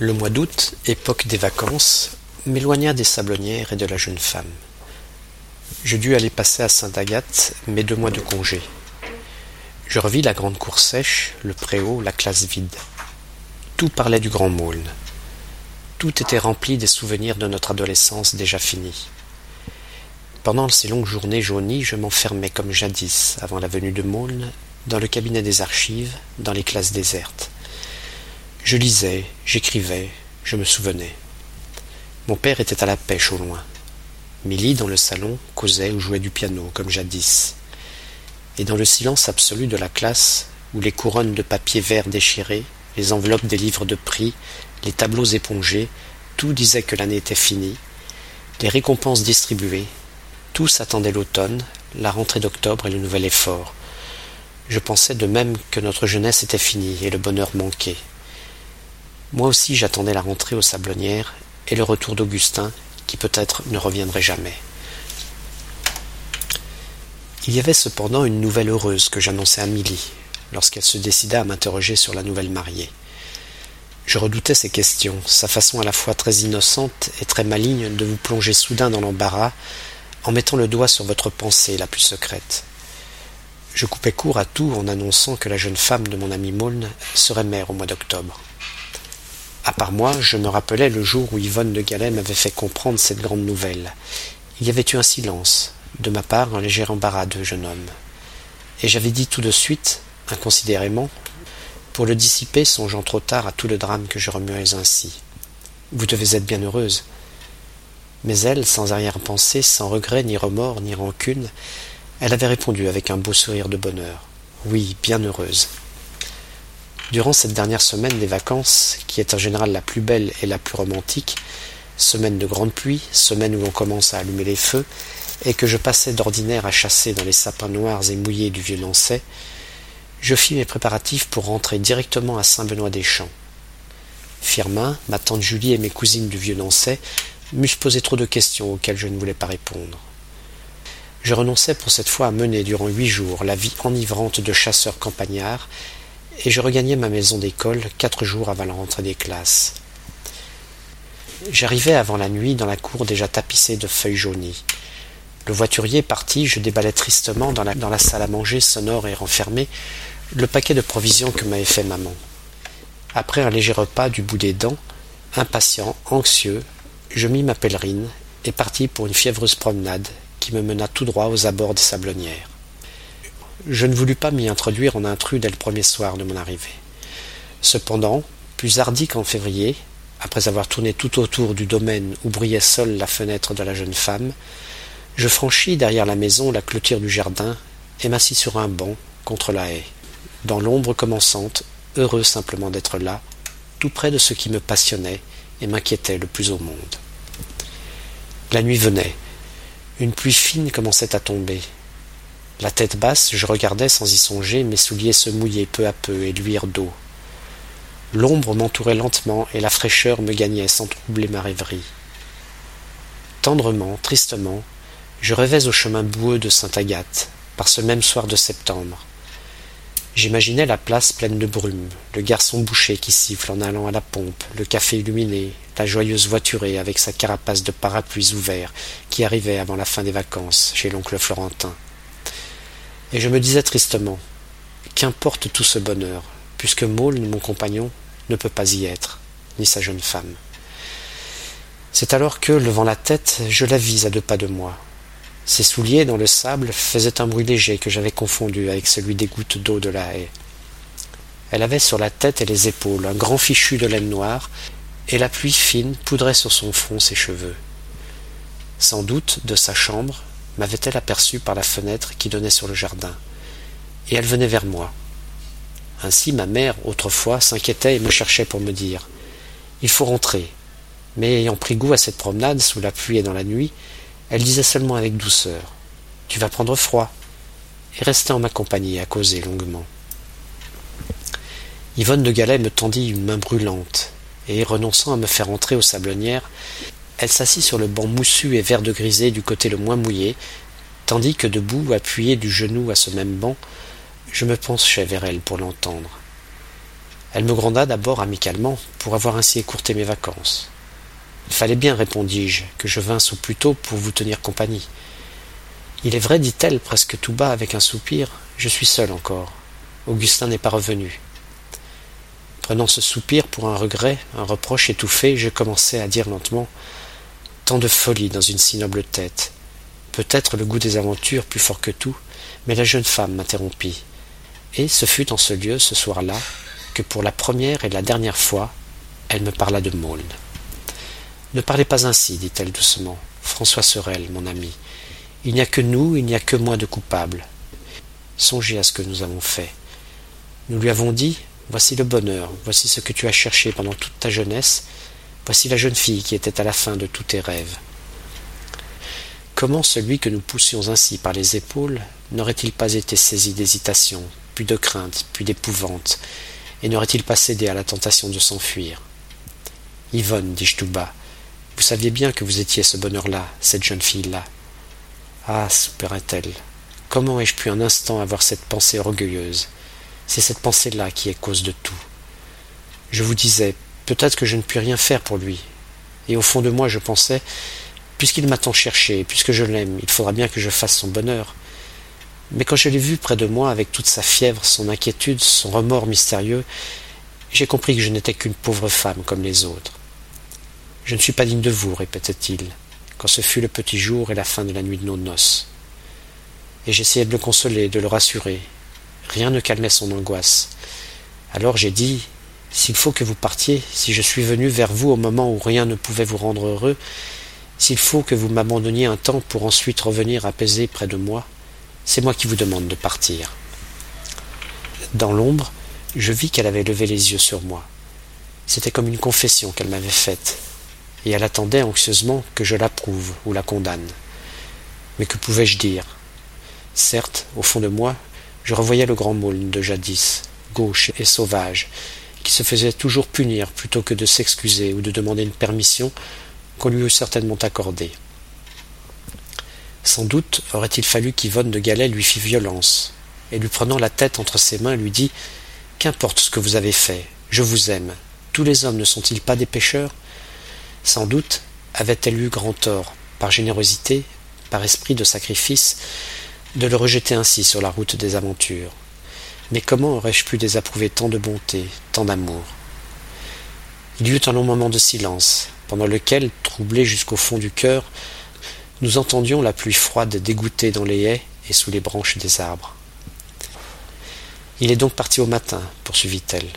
Le mois d'août, époque des vacances, m'éloigna des sablonnières et de la jeune femme. Je dus aller passer à Sainte-Agathe mes deux mois de congé. Je revis la grande cour sèche, le préau, la classe vide. Tout parlait du grand Maulne. Tout était rempli des souvenirs de notre adolescence déjà finie. Pendant ces longues journées jaunies, je m'enfermais comme jadis, avant la venue de Maulne, dans le cabinet des archives, dans les classes désertes. Je lisais, j'écrivais, je me souvenais. Mon père était à la pêche au loin. Milly, dans le salon, causait ou jouait du piano, comme jadis. Et dans le silence absolu de la classe, où les couronnes de papier vert déchirées, les enveloppes des livres de prix, les tableaux épongés, tout disait que l'année était finie, les récompenses distribuées, tous attendaient l'automne, la rentrée d'octobre et le nouvel effort. Je pensais de même que notre jeunesse était finie et le bonheur manquait. Moi aussi j'attendais la rentrée aux Sablonnières et le retour d'Augustin, qui peut-être ne reviendrait jamais. Il y avait cependant une nouvelle heureuse que j'annonçai à Milly, lorsqu'elle se décida à m'interroger sur la nouvelle mariée. Je redoutais ses questions, sa façon à la fois très innocente et très maligne de vous plonger soudain dans l'embarras en mettant le doigt sur votre pensée la plus secrète. Je coupais court à tout en annonçant que la jeune femme de mon ami Maulne serait mère au mois d'octobre. À part moi, je me rappelais le jour où Yvonne de Galais m'avait fait comprendre cette grande nouvelle. Il y avait eu un silence, de ma part un léger embarras de jeune homme. Et j'avais dit tout de suite, inconsidérément, pour le dissiper, songeant trop tard à tout le drame que je remuais ainsi. Vous devez être bien heureuse. Mais elle, sans arrière-pensée, sans regret, ni remords, ni rancune, elle avait répondu avec un beau sourire de bonheur. Oui, bien heureuse. Durant cette dernière semaine des vacances, qui est en général la plus belle et la plus romantique, semaine de grande pluie, semaine où l'on commence à allumer les feux, et que je passais d'ordinaire à chasser dans les sapins noirs et mouillés du vieux Nançay, je fis mes préparatifs pour rentrer directement à Saint-Benoît-des-Champs. Firmin, ma tante Julie et mes cousines du vieux Nançay m'eussent posé trop de questions auxquelles je ne voulais pas répondre. Je renonçais pour cette fois à mener durant huit jours la vie enivrante de chasseur campagnard, et je regagnai ma maison d'école quatre jours avant la rentrée des classes. J'arrivai avant la nuit dans la cour déjà tapissée de feuilles jaunies. Le voiturier parti, je déballai tristement dans la, dans la salle à manger sonore et renfermée le paquet de provisions que m'avait fait maman. Après un léger repas du bout des dents, impatient, anxieux, je mis ma pèlerine et partis pour une fiévreuse promenade qui me mena tout droit aux abords des sablonnières. Je ne voulus pas m'y introduire en intrus dès le premier soir de mon arrivée. Cependant, plus hardi qu'en février, après avoir tourné tout autour du domaine où brillait seule la fenêtre de la jeune femme, je franchis derrière la maison la clôture du jardin et m'assis sur un banc contre la haie, dans l'ombre commençante, heureux simplement d'être là, tout près de ce qui me passionnait et m'inquiétait le plus au monde. La nuit venait. Une pluie fine commençait à tomber. La tête basse, je regardais sans y songer mes souliers se mouiller peu à peu et luire d'eau. L'ombre m'entourait lentement et la fraîcheur me gagnait sans troubler ma rêverie. Tendrement, tristement, je rêvais au chemin boueux de Sainte-Agathe, par ce même soir de septembre. J'imaginais la place pleine de brume, le garçon bouché qui siffle en allant à la pompe, le café illuminé, la joyeuse voiturée avec sa carapace de parapluies ouverts qui arrivait avant la fin des vacances chez l'oncle Florentin. Et je me disais tristement Qu'importe tout ce bonheur, puisque Maule, mon compagnon, ne peut pas y être, ni sa jeune femme. C'est alors que, levant la tête, je la vis à deux pas de moi. Ses souliers dans le sable faisaient un bruit léger que j'avais confondu avec celui des gouttes d'eau de la haie. Elle avait sur la tête et les épaules un grand fichu de laine noire, et la pluie fine poudrait sur son front ses cheveux. Sans doute, de sa chambre, m'avait-elle aperçu par la fenêtre qui donnait sur le jardin, et elle venait vers moi. Ainsi ma mère, autrefois, s'inquiétait et me cherchait pour me dire Il faut rentrer. Mais ayant pris goût à cette promenade sous la pluie et dans la nuit, elle disait seulement avec douceur Tu vas prendre froid et restait en ma compagnie à causer longuement. Yvonne de Galais me tendit une main brûlante, et, renonçant à me faire entrer aux sablonnières, elle s'assit sur le banc moussu et vert de grisé du côté le moins mouillé, tandis que debout, appuyé du genou à ce même banc, je me penchais vers elle pour l'entendre. Elle me gronda d'abord amicalement pour avoir ainsi écourté mes vacances. Il fallait bien, répondis-je, que je vinsse au plus tôt pour vous tenir compagnie. Il est vrai, dit-elle presque tout bas avec un soupir, je suis seul encore. Augustin n'est pas revenu. Prenant ce soupir pour un regret, un reproche étouffé, je commençai à dire lentement Tant de folie dans une si noble tête. Peut-être le goût des aventures plus fort que tout, mais la jeune femme m'interrompit. Et ce fut en ce lieu, ce soir-là, que pour la première et la dernière fois, elle me parla de Maulne. Ne parlez pas ainsi, dit-elle doucement. François Sorel, mon ami. Il n'y a que nous, il n'y a que moi de coupables. Songez à ce que nous avons fait. Nous lui avons dit Voici le bonheur, voici ce que tu as cherché pendant toute ta jeunesse, voici la jeune fille qui était à la fin de tous tes rêves. Comment celui que nous poussions ainsi par les épaules n'aurait-il pas été saisi d'hésitation, puis de crainte, puis d'épouvante, et n'aurait-il pas cédé à la tentation de s'enfuir? Yvonne, dis-je tout bas, vous saviez bien que vous étiez ce bonheur-là, cette jeune fille-là. Ah, soupirait-elle, comment ai-je pu un instant avoir cette pensée orgueilleuse? C'est cette pensée-là qui est cause de tout. Je vous disais, peut-être que je ne puis rien faire pour lui. Et au fond de moi, je pensais, puisqu'il m'a tant cherché, puisque je l'aime, il faudra bien que je fasse son bonheur. Mais quand je l'ai vu près de moi, avec toute sa fièvre, son inquiétude, son remords mystérieux, j'ai compris que je n'étais qu'une pauvre femme comme les autres. Je ne suis pas digne de vous, répétait-il, quand ce fut le petit jour et la fin de la nuit de nos noces. Et j'essayais de le consoler, de le rassurer. Rien ne calmait son angoisse. Alors j'ai dit S'il faut que vous partiez, si je suis venu vers vous au moment où rien ne pouvait vous rendre heureux, s'il faut que vous m'abandonniez un temps pour ensuite revenir apaisé près de moi, c'est moi qui vous demande de partir. Dans l'ombre, je vis qu'elle avait levé les yeux sur moi. C'était comme une confession qu'elle m'avait faite, et elle attendait anxieusement que je l'approuve ou la condamne. Mais que pouvais-je dire? Certes, au fond de moi, je revoyais le grand Maulne de jadis, gauche et sauvage, qui se faisait toujours punir plutôt que de s'excuser ou de demander une permission qu'on lui eût certainement accordée. Sans doute aurait-il fallu qu'Yvonne de Galais lui fît violence, et lui prenant la tête entre ses mains, lui dit Qu'importe ce que vous avez fait, je vous aime. Tous les hommes ne sont-ils pas des pécheurs Sans doute avait-elle eu grand tort, par générosité, par esprit de sacrifice, de le rejeter ainsi sur la route des aventures. Mais comment aurais-je pu désapprouver tant de bonté, tant d'amour? Il y eut un long moment de silence, pendant lequel, troublé jusqu'au fond du cœur, nous entendions la pluie froide dégoûter dans les haies et sous les branches des arbres. Il est donc parti au matin, poursuivit-elle.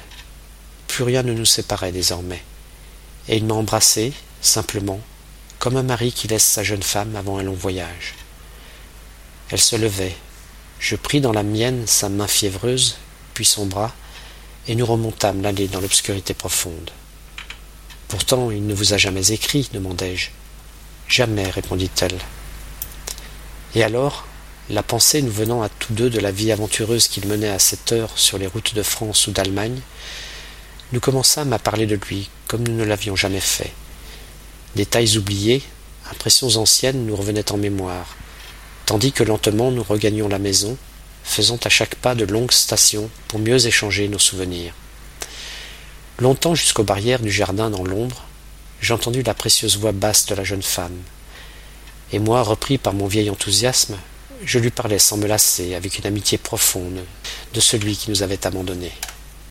Plus rien ne nous séparait désormais. Et il m'a embrassé, simplement, comme un mari qui laisse sa jeune femme avant un long voyage. Elle se levait. Je pris dans la mienne sa main fiévreuse, puis son bras, et nous remontâmes l'allée dans l'obscurité profonde. Pourtant, il ne vous a jamais écrit, demandai-je. Jamais, répondit-elle. Et alors, la pensée nous venant à tous deux de la vie aventureuse qu'il menait à cette heure sur les routes de France ou d'Allemagne, nous commençâmes à parler de lui comme nous ne l'avions jamais fait. Détails oubliés, impressions anciennes nous revenaient en mémoire, tandis que lentement nous regagnions la maison, faisant à chaque pas de longues stations pour mieux échanger nos souvenirs. Longtemps jusqu'aux barrières du jardin dans l'ombre, j'entendis la précieuse voix basse de la jeune femme. Et moi, repris par mon vieil enthousiasme, je lui parlais sans me lasser, avec une amitié profonde, de celui qui nous avait abandonnés.